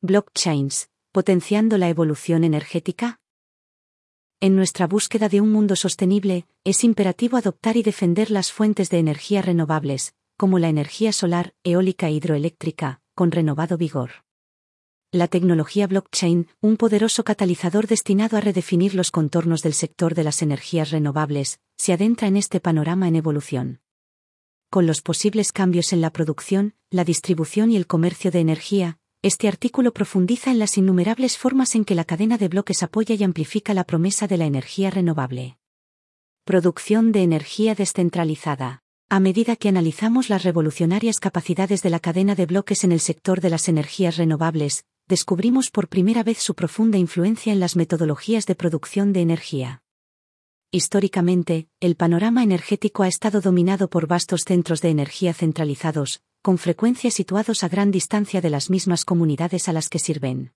Blockchains, potenciando la evolución energética. En nuestra búsqueda de un mundo sostenible, es imperativo adoptar y defender las fuentes de energía renovables, como la energía solar, eólica e hidroeléctrica, con renovado vigor. La tecnología blockchain, un poderoso catalizador destinado a redefinir los contornos del sector de las energías renovables, se adentra en este panorama en evolución. Con los posibles cambios en la producción, la distribución y el comercio de energía, este artículo profundiza en las innumerables formas en que la cadena de bloques apoya y amplifica la promesa de la energía renovable. Producción de energía descentralizada. A medida que analizamos las revolucionarias capacidades de la cadena de bloques en el sector de las energías renovables, descubrimos por primera vez su profunda influencia en las metodologías de producción de energía. Históricamente, el panorama energético ha estado dominado por vastos centros de energía centralizados, con frecuencia situados a gran distancia de las mismas comunidades a las que sirven.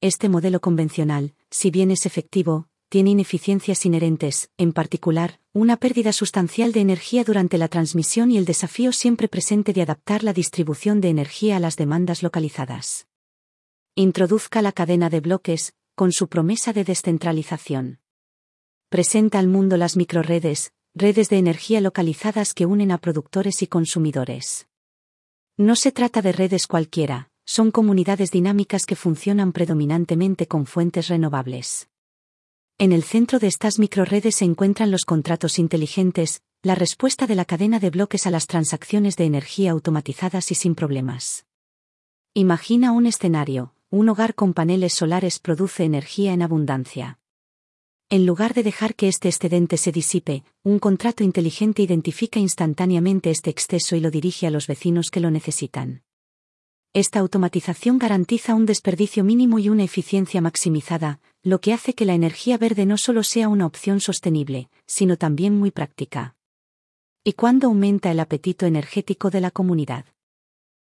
Este modelo convencional, si bien es efectivo, tiene ineficiencias inherentes, en particular, una pérdida sustancial de energía durante la transmisión y el desafío siempre presente de adaptar la distribución de energía a las demandas localizadas. Introduzca la cadena de bloques, con su promesa de descentralización. Presenta al mundo las microredes, redes de energía localizadas que unen a productores y consumidores. No se trata de redes cualquiera, son comunidades dinámicas que funcionan predominantemente con fuentes renovables. En el centro de estas microredes se encuentran los contratos inteligentes, la respuesta de la cadena de bloques a las transacciones de energía automatizadas y sin problemas. Imagina un escenario, un hogar con paneles solares produce energía en abundancia. En lugar de dejar que este excedente se disipe, un contrato inteligente identifica instantáneamente este exceso y lo dirige a los vecinos que lo necesitan. Esta automatización garantiza un desperdicio mínimo y una eficiencia maximizada, lo que hace que la energía verde no solo sea una opción sostenible, sino también muy práctica. ¿Y cuándo aumenta el apetito energético de la comunidad?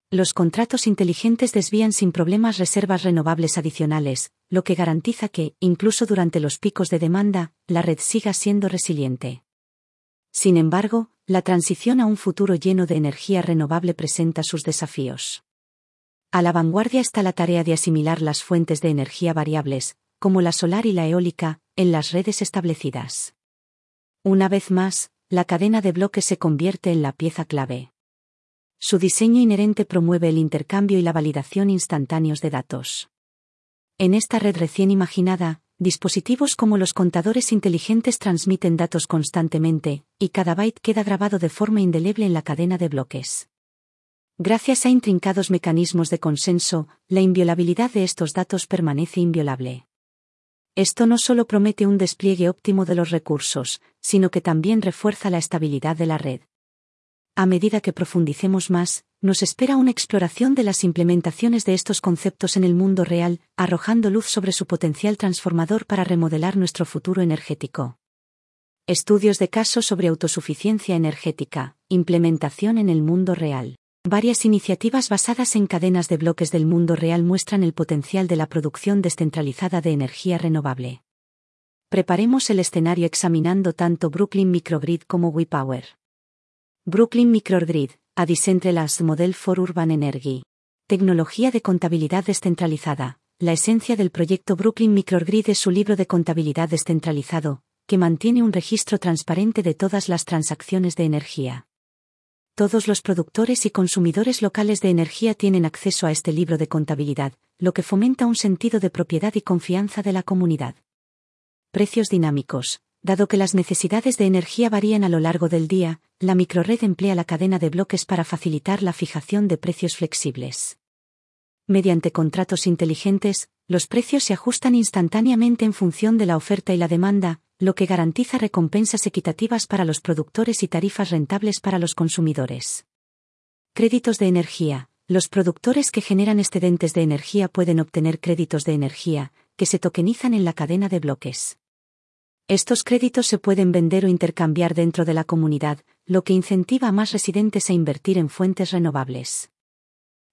Los contratos inteligentes desvían sin problemas reservas renovables adicionales, lo que garantiza que, incluso durante los picos de demanda, la red siga siendo resiliente. Sin embargo, la transición a un futuro lleno de energía renovable presenta sus desafíos. A la vanguardia está la tarea de asimilar las fuentes de energía variables, como la solar y la eólica, en las redes establecidas. Una vez más, la cadena de bloques se convierte en la pieza clave. Su diseño inherente promueve el intercambio y la validación instantáneos de datos. En esta red recién imaginada, dispositivos como los contadores inteligentes transmiten datos constantemente, y cada byte queda grabado de forma indeleble en la cadena de bloques. Gracias a intrincados mecanismos de consenso, la inviolabilidad de estos datos permanece inviolable. Esto no solo promete un despliegue óptimo de los recursos, sino que también refuerza la estabilidad de la red. A medida que profundicemos más, nos espera una exploración de las implementaciones de estos conceptos en el mundo real, arrojando luz sobre su potencial transformador para remodelar nuestro futuro energético. Estudios de caso sobre autosuficiencia energética, implementación en el mundo real. Varias iniciativas basadas en cadenas de bloques del mundo real muestran el potencial de la producción descentralizada de energía renovable. Preparemos el escenario examinando tanto Brooklyn Microgrid como WePower. Brooklyn Microgrid, a Decentralized Model for Urban Energy. Tecnología de contabilidad descentralizada. La esencia del proyecto Brooklyn Microgrid es su libro de contabilidad descentralizado, que mantiene un registro transparente de todas las transacciones de energía. Todos los productores y consumidores locales de energía tienen acceso a este libro de contabilidad, lo que fomenta un sentido de propiedad y confianza de la comunidad. Precios dinámicos. Dado que las necesidades de energía varían a lo largo del día, la microred emplea la cadena de bloques para facilitar la fijación de precios flexibles. Mediante contratos inteligentes, los precios se ajustan instantáneamente en función de la oferta y la demanda, lo que garantiza recompensas equitativas para los productores y tarifas rentables para los consumidores. Créditos de energía. Los productores que generan excedentes de energía pueden obtener créditos de energía, que se tokenizan en la cadena de bloques. Estos créditos se pueden vender o intercambiar dentro de la comunidad, lo que incentiva a más residentes a invertir en fuentes renovables.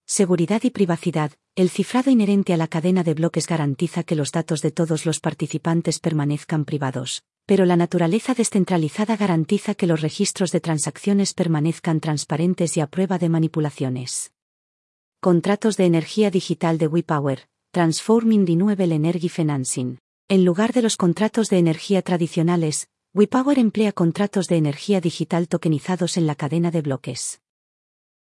Seguridad y privacidad. El cifrado inherente a la cadena de bloques garantiza que los datos de todos los participantes permanezcan privados, pero la naturaleza descentralizada garantiza que los registros de transacciones permanezcan transparentes y a prueba de manipulaciones. Contratos de energía digital de WePower, Transforming Renewable Energy Financing. En lugar de los contratos de energía tradicionales, WePower emplea contratos de energía digital tokenizados en la cadena de bloques.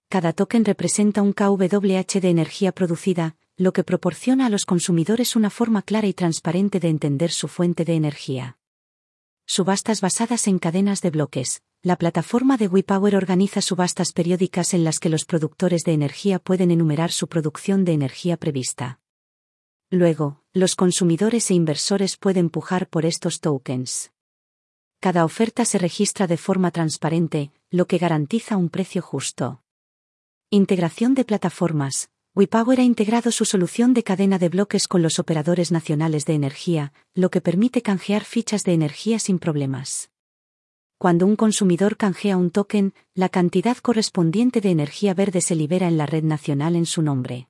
Cada token representa un kWh de energía producida, lo que proporciona a los consumidores una forma clara y transparente de entender su fuente de energía. Subastas basadas en cadenas de bloques. La plataforma de WePower organiza subastas periódicas en las que los productores de energía pueden enumerar su producción de energía prevista. Luego, los consumidores e inversores pueden pujar por estos tokens. Cada oferta se registra de forma transparente, lo que garantiza un precio justo. Integración de plataformas. WePower ha integrado su solución de cadena de bloques con los operadores nacionales de energía, lo que permite canjear fichas de energía sin problemas. Cuando un consumidor canjea un token, la cantidad correspondiente de energía verde se libera en la red nacional en su nombre.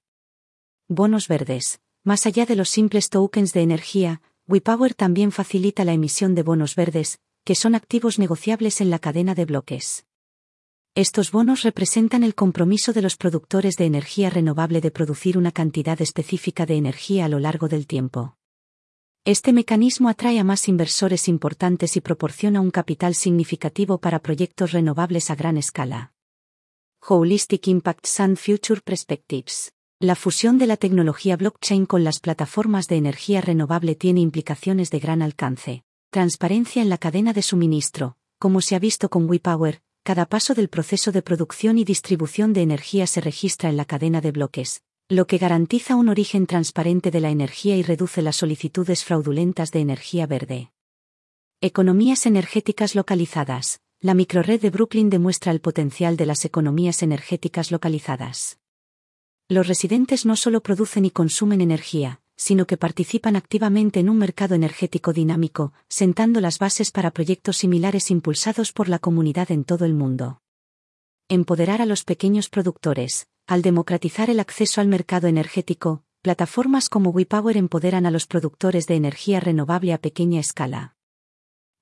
Bonos verdes. Más allá de los simples tokens de energía, WePower también facilita la emisión de bonos verdes, que son activos negociables en la cadena de bloques. Estos bonos representan el compromiso de los productores de energía renovable de producir una cantidad específica de energía a lo largo del tiempo. Este mecanismo atrae a más inversores importantes y proporciona un capital significativo para proyectos renovables a gran escala. Holistic Impacts and Future Perspectives. La fusión de la tecnología blockchain con las plataformas de energía renovable tiene implicaciones de gran alcance transparencia en la cadena de suministro, como se ha visto con WePower, cada paso del proceso de producción y distribución de energía se registra en la cadena de bloques, lo que garantiza un origen transparente de la energía y reduce las solicitudes fraudulentas de energía verde. Economías energéticas localizadas. La microred de Brooklyn demuestra el potencial de las economías energéticas localizadas. Los residentes no solo producen y consumen energía, sino que participan activamente en un mercado energético dinámico, sentando las bases para proyectos similares impulsados por la comunidad en todo el mundo. Empoderar a los pequeños productores. Al democratizar el acceso al mercado energético, plataformas como WePower empoderan a los productores de energía renovable a pequeña escala.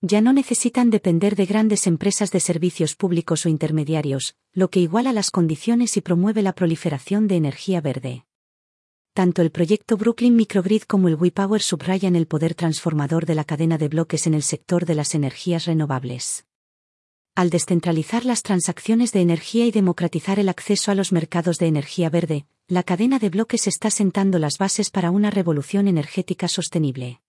Ya no necesitan depender de grandes empresas de servicios públicos o intermediarios, lo que iguala las condiciones y promueve la proliferación de energía verde. Tanto el proyecto Brooklyn Microgrid como el WePower subrayan el poder transformador de la cadena de bloques en el sector de las energías renovables. Al descentralizar las transacciones de energía y democratizar el acceso a los mercados de energía verde, la cadena de bloques está sentando las bases para una revolución energética sostenible.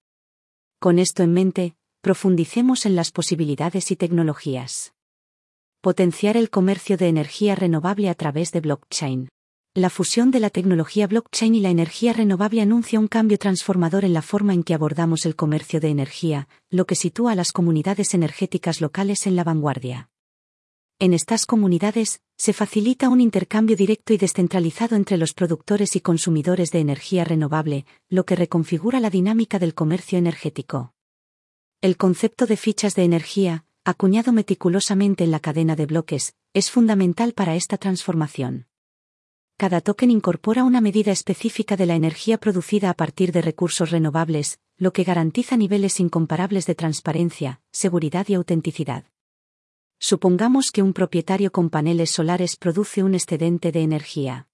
Con esto en mente, profundicemos en las posibilidades y tecnologías. Potenciar el comercio de energía renovable a través de blockchain. La fusión de la tecnología blockchain y la energía renovable anuncia un cambio transformador en la forma en que abordamos el comercio de energía, lo que sitúa a las comunidades energéticas locales en la vanguardia. En estas comunidades, se facilita un intercambio directo y descentralizado entre los productores y consumidores de energía renovable, lo que reconfigura la dinámica del comercio energético. El concepto de fichas de energía, acuñado meticulosamente en la cadena de bloques, es fundamental para esta transformación cada token incorpora una medida específica de la energía producida a partir de recursos renovables, lo que garantiza niveles incomparables de transparencia, seguridad y autenticidad. Supongamos que un propietario con paneles solares produce un excedente de energía.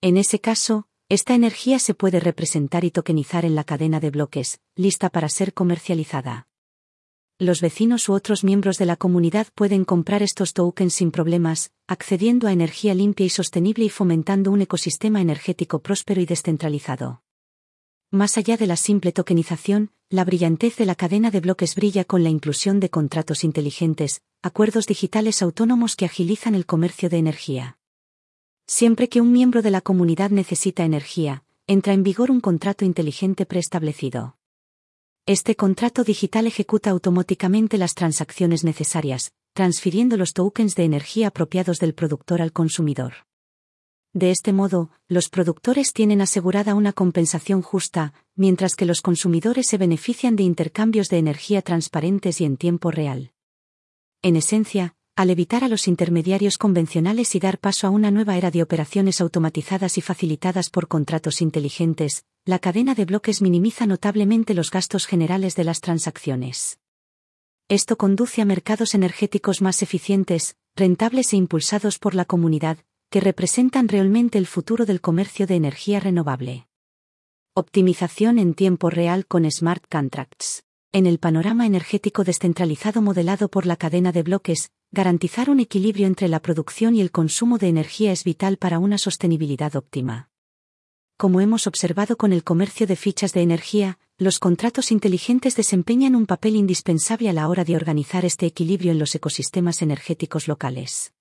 En ese caso, esta energía se puede representar y tokenizar en la cadena de bloques, lista para ser comercializada los vecinos u otros miembros de la comunidad pueden comprar estos tokens sin problemas, accediendo a energía limpia y sostenible y fomentando un ecosistema energético próspero y descentralizado. Más allá de la simple tokenización, la brillantez de la cadena de bloques brilla con la inclusión de contratos inteligentes, acuerdos digitales autónomos que agilizan el comercio de energía. Siempre que un miembro de la comunidad necesita energía, entra en vigor un contrato inteligente preestablecido. Este contrato digital ejecuta automáticamente las transacciones necesarias, transfiriendo los tokens de energía apropiados del productor al consumidor. De este modo, los productores tienen asegurada una compensación justa, mientras que los consumidores se benefician de intercambios de energía transparentes y en tiempo real. En esencia, al evitar a los intermediarios convencionales y dar paso a una nueva era de operaciones automatizadas y facilitadas por contratos inteligentes, la cadena de bloques minimiza notablemente los gastos generales de las transacciones. Esto conduce a mercados energéticos más eficientes, rentables e impulsados por la comunidad, que representan realmente el futuro del comercio de energía renovable. Optimización en tiempo real con smart contracts. En el panorama energético descentralizado modelado por la cadena de bloques, garantizar un equilibrio entre la producción y el consumo de energía es vital para una sostenibilidad óptima. Como hemos observado con el comercio de fichas de energía, los contratos inteligentes desempeñan un papel indispensable a la hora de organizar este equilibrio en los ecosistemas energéticos locales.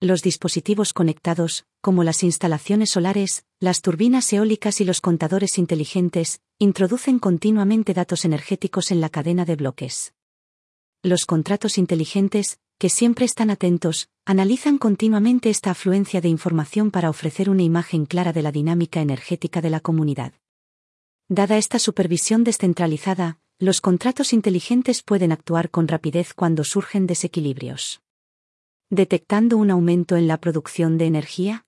Los dispositivos conectados, como las instalaciones solares, las turbinas eólicas y los contadores inteligentes, introducen continuamente datos energéticos en la cadena de bloques. Los contratos inteligentes, que siempre están atentos, analizan continuamente esta afluencia de información para ofrecer una imagen clara de la dinámica energética de la comunidad. Dada esta supervisión descentralizada, los contratos inteligentes pueden actuar con rapidez cuando surgen desequilibrios. Detectando un aumento en la producción de energía,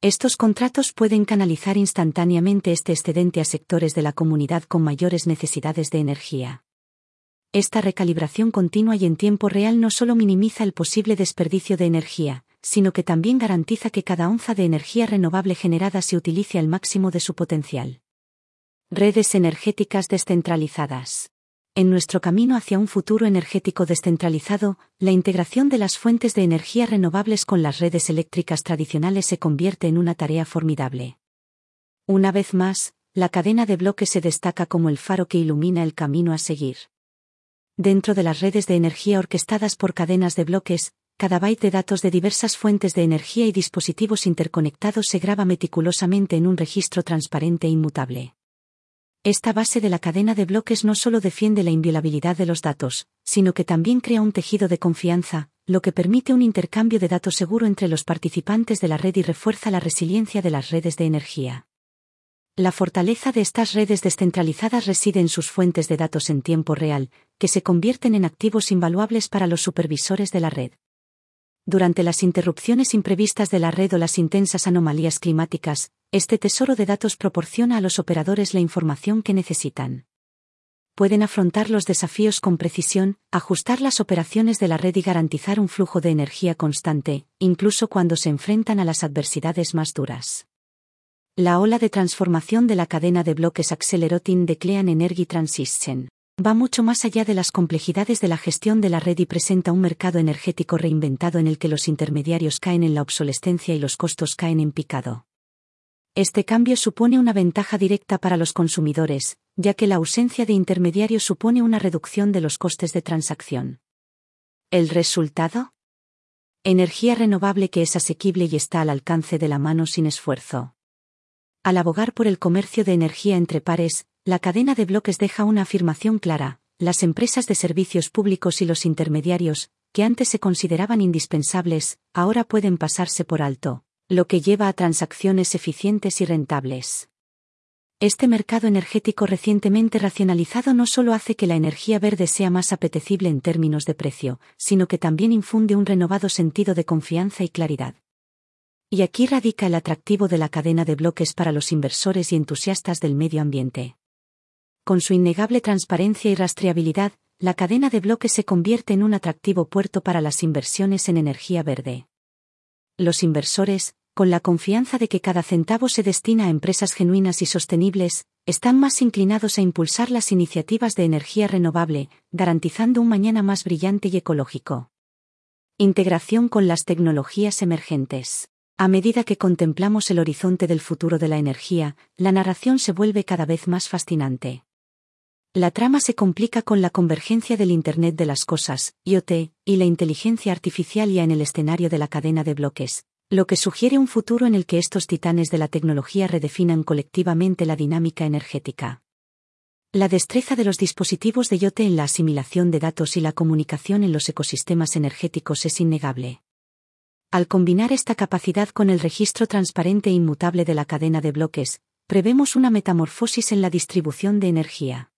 estos contratos pueden canalizar instantáneamente este excedente a sectores de la comunidad con mayores necesidades de energía. Esta recalibración continua y en tiempo real no solo minimiza el posible desperdicio de energía, sino que también garantiza que cada onza de energía renovable generada se utilice al máximo de su potencial. Redes energéticas descentralizadas. En nuestro camino hacia un futuro energético descentralizado, la integración de las fuentes de energía renovables con las redes eléctricas tradicionales se convierte en una tarea formidable. Una vez más, la cadena de bloques se destaca como el faro que ilumina el camino a seguir. Dentro de las redes de energía orquestadas por cadenas de bloques, cada byte de datos de diversas fuentes de energía y dispositivos interconectados se graba meticulosamente en un registro transparente e inmutable. Esta base de la cadena de bloques no solo defiende la inviolabilidad de los datos, sino que también crea un tejido de confianza, lo que permite un intercambio de datos seguro entre los participantes de la red y refuerza la resiliencia de las redes de energía. La fortaleza de estas redes descentralizadas reside en sus fuentes de datos en tiempo real, que se convierten en activos invaluables para los supervisores de la red. Durante las interrupciones imprevistas de la red o las intensas anomalías climáticas, este tesoro de datos proporciona a los operadores la información que necesitan. Pueden afrontar los desafíos con precisión, ajustar las operaciones de la red y garantizar un flujo de energía constante, incluso cuando se enfrentan a las adversidades más duras. La ola de transformación de la cadena de bloques Accelerating the Clean Energy Transition va mucho más allá de las complejidades de la gestión de la red y presenta un mercado energético reinventado en el que los intermediarios caen en la obsolescencia y los costos caen en picado. Este cambio supone una ventaja directa para los consumidores, ya que la ausencia de intermediarios supone una reducción de los costes de transacción. ¿El resultado? Energía renovable que es asequible y está al alcance de la mano sin esfuerzo. Al abogar por el comercio de energía entre pares, la cadena de bloques deja una afirmación clara, las empresas de servicios públicos y los intermediarios, que antes se consideraban indispensables, ahora pueden pasarse por alto, lo que lleva a transacciones eficientes y rentables. Este mercado energético recientemente racionalizado no solo hace que la energía verde sea más apetecible en términos de precio, sino que también infunde un renovado sentido de confianza y claridad. Y aquí radica el atractivo de la cadena de bloques para los inversores y entusiastas del medio ambiente. Con su innegable transparencia y rastreabilidad, la cadena de bloques se convierte en un atractivo puerto para las inversiones en energía verde. Los inversores, con la confianza de que cada centavo se destina a empresas genuinas y sostenibles, están más inclinados a impulsar las iniciativas de energía renovable, garantizando un mañana más brillante y ecológico. Integración con las tecnologías emergentes. A medida que contemplamos el horizonte del futuro de la energía, la narración se vuelve cada vez más fascinante. La trama se complica con la convergencia del Internet de las Cosas, IoT, y la inteligencia artificial ya en el escenario de la cadena de bloques, lo que sugiere un futuro en el que estos titanes de la tecnología redefinan colectivamente la dinámica energética. La destreza de los dispositivos de IoT en la asimilación de datos y la comunicación en los ecosistemas energéticos es innegable. Al combinar esta capacidad con el registro transparente e inmutable de la cadena de bloques, prevemos una metamorfosis en la distribución de energía.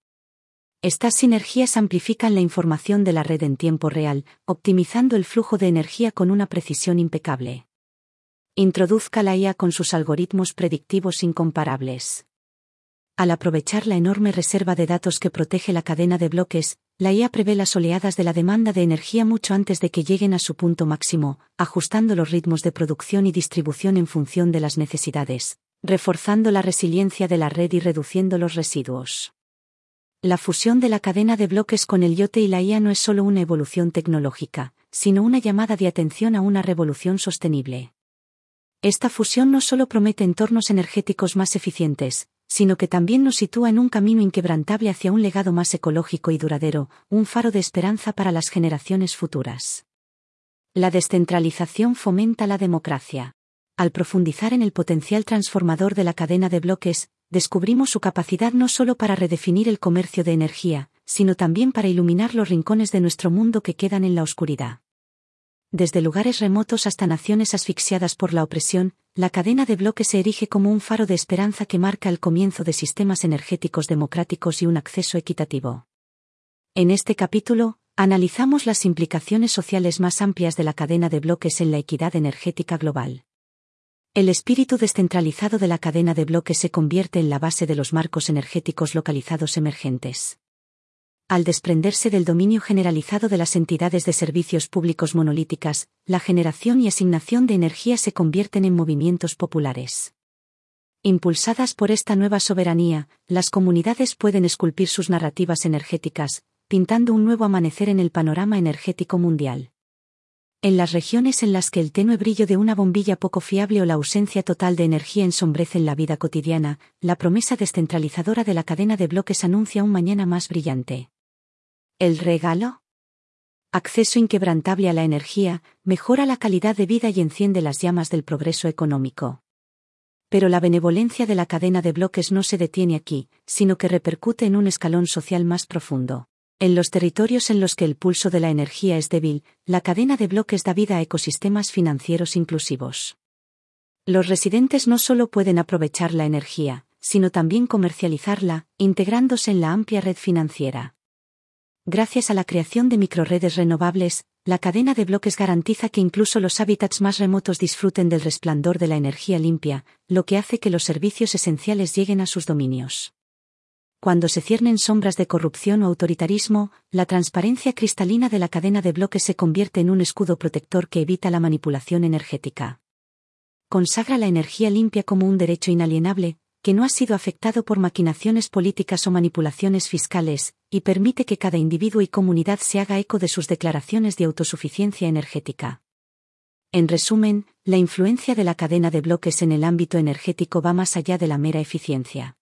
Estas sinergias amplifican la información de la red en tiempo real, optimizando el flujo de energía con una precisión impecable. Introduzca la IA con sus algoritmos predictivos incomparables. Al aprovechar la enorme reserva de datos que protege la cadena de bloques, la IA prevé las oleadas de la demanda de energía mucho antes de que lleguen a su punto máximo, ajustando los ritmos de producción y distribución en función de las necesidades, reforzando la resiliencia de la red y reduciendo los residuos. La fusión de la cadena de bloques con el IoT y la IA no es solo una evolución tecnológica, sino una llamada de atención a una revolución sostenible. Esta fusión no solo promete entornos energéticos más eficientes, sino que también nos sitúa en un camino inquebrantable hacia un legado más ecológico y duradero, un faro de esperanza para las generaciones futuras. La descentralización fomenta la democracia. Al profundizar en el potencial transformador de la cadena de bloques, descubrimos su capacidad no solo para redefinir el comercio de energía, sino también para iluminar los rincones de nuestro mundo que quedan en la oscuridad. Desde lugares remotos hasta naciones asfixiadas por la opresión, la cadena de bloques se erige como un faro de esperanza que marca el comienzo de sistemas energéticos democráticos y un acceso equitativo. En este capítulo, analizamos las implicaciones sociales más amplias de la cadena de bloques en la equidad energética global. El espíritu descentralizado de la cadena de bloques se convierte en la base de los marcos energéticos localizados emergentes al desprenderse del dominio generalizado de las entidades de servicios públicos monolíticas, la generación y asignación de energía se convierten en movimientos populares. Impulsadas por esta nueva soberanía, las comunidades pueden esculpir sus narrativas energéticas, pintando un nuevo amanecer en el panorama energético mundial. En las regiones en las que el tenue brillo de una bombilla poco fiable o la ausencia total de energía ensombrecen la vida cotidiana, la promesa descentralizadora de la cadena de bloques anuncia un mañana más brillante. ¿El regalo? Acceso inquebrantable a la energía, mejora la calidad de vida y enciende las llamas del progreso económico. Pero la benevolencia de la cadena de bloques no se detiene aquí, sino que repercute en un escalón social más profundo. En los territorios en los que el pulso de la energía es débil, la cadena de bloques da vida a ecosistemas financieros inclusivos. Los residentes no solo pueden aprovechar la energía, sino también comercializarla, integrándose en la amplia red financiera. Gracias a la creación de microredes renovables, la cadena de bloques garantiza que incluso los hábitats más remotos disfruten del resplandor de la energía limpia, lo que hace que los servicios esenciales lleguen a sus dominios. Cuando se ciernen sombras de corrupción o autoritarismo, la transparencia cristalina de la cadena de bloques se convierte en un escudo protector que evita la manipulación energética. Consagra la energía limpia como un derecho inalienable, que no ha sido afectado por maquinaciones políticas o manipulaciones fiscales, y permite que cada individuo y comunidad se haga eco de sus declaraciones de autosuficiencia energética. En resumen, la influencia de la cadena de bloques en el ámbito energético va más allá de la mera eficiencia.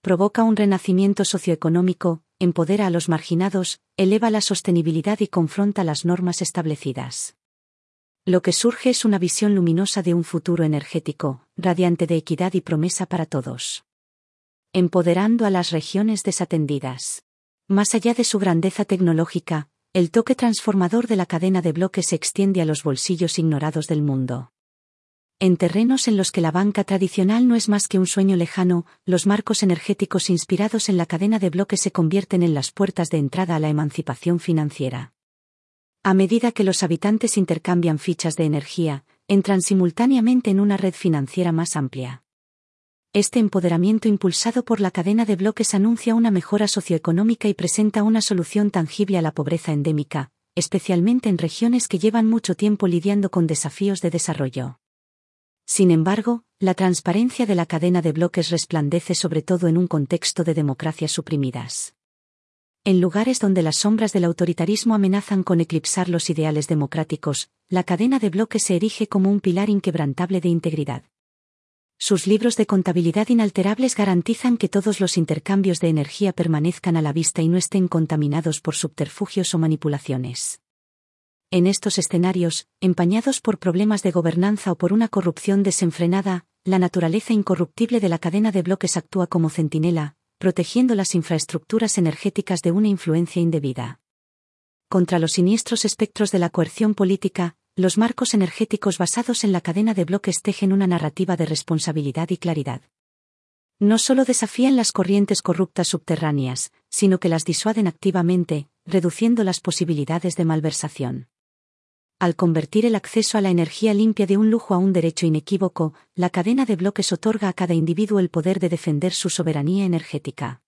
Provoca un renacimiento socioeconómico, empodera a los marginados, eleva la sostenibilidad y confronta las normas establecidas. Lo que surge es una visión luminosa de un futuro energético, radiante de equidad y promesa para todos. Empoderando a las regiones desatendidas. Más allá de su grandeza tecnológica, el toque transformador de la cadena de bloques se extiende a los bolsillos ignorados del mundo. En terrenos en los que la banca tradicional no es más que un sueño lejano, los marcos energéticos inspirados en la cadena de bloques se convierten en las puertas de entrada a la emancipación financiera. A medida que los habitantes intercambian fichas de energía, entran simultáneamente en una red financiera más amplia. Este empoderamiento impulsado por la cadena de bloques anuncia una mejora socioeconómica y presenta una solución tangible a la pobreza endémica, especialmente en regiones que llevan mucho tiempo lidiando con desafíos de desarrollo. Sin embargo, la transparencia de la cadena de bloques resplandece sobre todo en un contexto de democracias suprimidas. En lugares donde las sombras del autoritarismo amenazan con eclipsar los ideales democráticos, la cadena de bloques se erige como un pilar inquebrantable de integridad. Sus libros de contabilidad inalterables garantizan que todos los intercambios de energía permanezcan a la vista y no estén contaminados por subterfugios o manipulaciones. En estos escenarios, empañados por problemas de gobernanza o por una corrupción desenfrenada, la naturaleza incorruptible de la cadena de bloques actúa como centinela, protegiendo las infraestructuras energéticas de una influencia indebida. Contra los siniestros espectros de la coerción política, los marcos energéticos basados en la cadena de bloques tejen una narrativa de responsabilidad y claridad. No solo desafían las corrientes corruptas subterráneas, sino que las disuaden activamente, reduciendo las posibilidades de malversación. Al convertir el acceso a la energía limpia de un lujo a un derecho inequívoco, la cadena de bloques otorga a cada individuo el poder de defender su soberanía energética.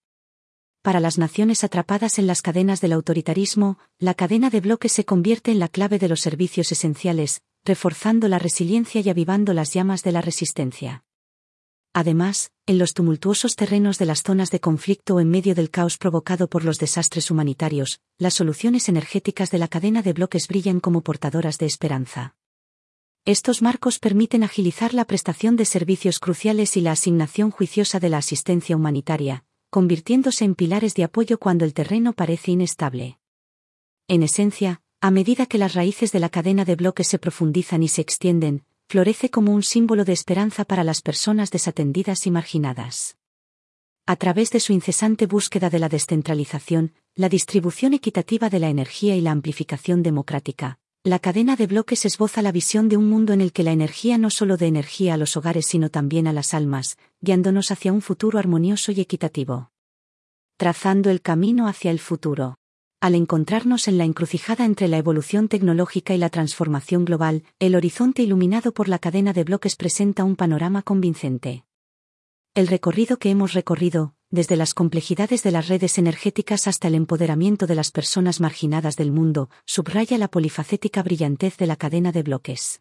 para las naciones atrapadas en las cadenas del autoritarismo, la cadena de bloques se convierte en la clave de los servicios esenciales, reforzando la resiliencia y avivando las llamas de la resistencia. Además, en los tumultuosos terrenos de las zonas de conflicto o en medio del caos provocado por los desastres humanitarios, las soluciones energéticas de la cadena de bloques brillan como portadoras de esperanza. Estos marcos permiten agilizar la prestación de servicios cruciales y la asignación juiciosa de la asistencia humanitaria, convirtiéndose en pilares de apoyo cuando el terreno parece inestable. En esencia, a medida que las raíces de la cadena de bloques se profundizan y se extienden, florece como un símbolo de esperanza para las personas desatendidas y marginadas. A través de su incesante búsqueda de la descentralización, la distribución equitativa de la energía y la amplificación democrática, la cadena de bloques esboza la visión de un mundo en el que la energía no solo de energía a los hogares sino también a las almas, guiándonos hacia un futuro armonioso y equitativo. Trazando el camino hacia el futuro al encontrarnos en la encrucijada entre la evolución tecnológica y la transformación global, el horizonte iluminado por la cadena de bloques presenta un panorama convincente. El recorrido que hemos recorrido, desde las complejidades de las redes energéticas hasta el empoderamiento de las personas marginadas del mundo, subraya la polifacética brillantez de la cadena de bloques.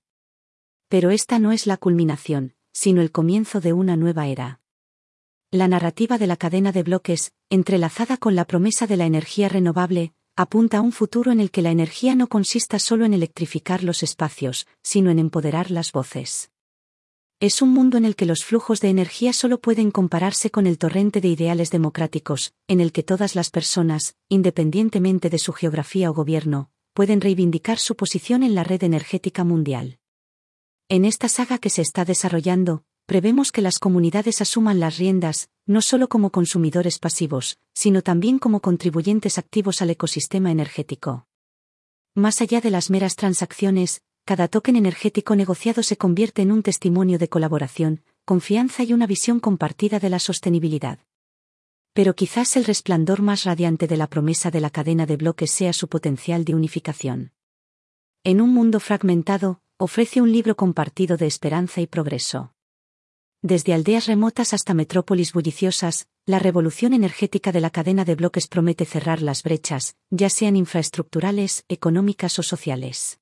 Pero esta no es la culminación, sino el comienzo de una nueva era. La narrativa de la cadena de bloques, entrelazada con la promesa de la energía renovable, apunta a un futuro en el que la energía no consista solo en electrificar los espacios, sino en empoderar las voces. Es un mundo en el que los flujos de energía solo pueden compararse con el torrente de ideales democráticos, en el que todas las personas, independientemente de su geografía o gobierno, pueden reivindicar su posición en la red energética mundial. En esta saga que se está desarrollando, prevemos que las comunidades asuman las riendas, no solo como consumidores pasivos, sino también como contribuyentes activos al ecosistema energético. Más allá de las meras transacciones, cada token energético negociado se convierte en un testimonio de colaboración, confianza y una visión compartida de la sostenibilidad. Pero quizás el resplandor más radiante de la promesa de la cadena de bloques sea su potencial de unificación. En un mundo fragmentado, ofrece un libro compartido de esperanza y progreso. Desde aldeas remotas hasta metrópolis bulliciosas, la revolución energética de la cadena de bloques promete cerrar las brechas, ya sean infraestructurales, económicas o sociales.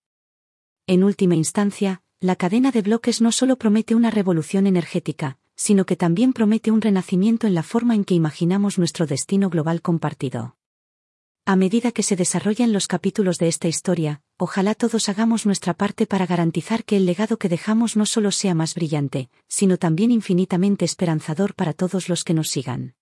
En última instancia, la cadena de bloques no solo promete una revolución energética, sino que también promete un renacimiento en la forma en que imaginamos nuestro destino global compartido. A medida que se desarrollan los capítulos de esta historia, ojalá todos hagamos nuestra parte para garantizar que el legado que dejamos no solo sea más brillante, sino también infinitamente esperanzador para todos los que nos sigan.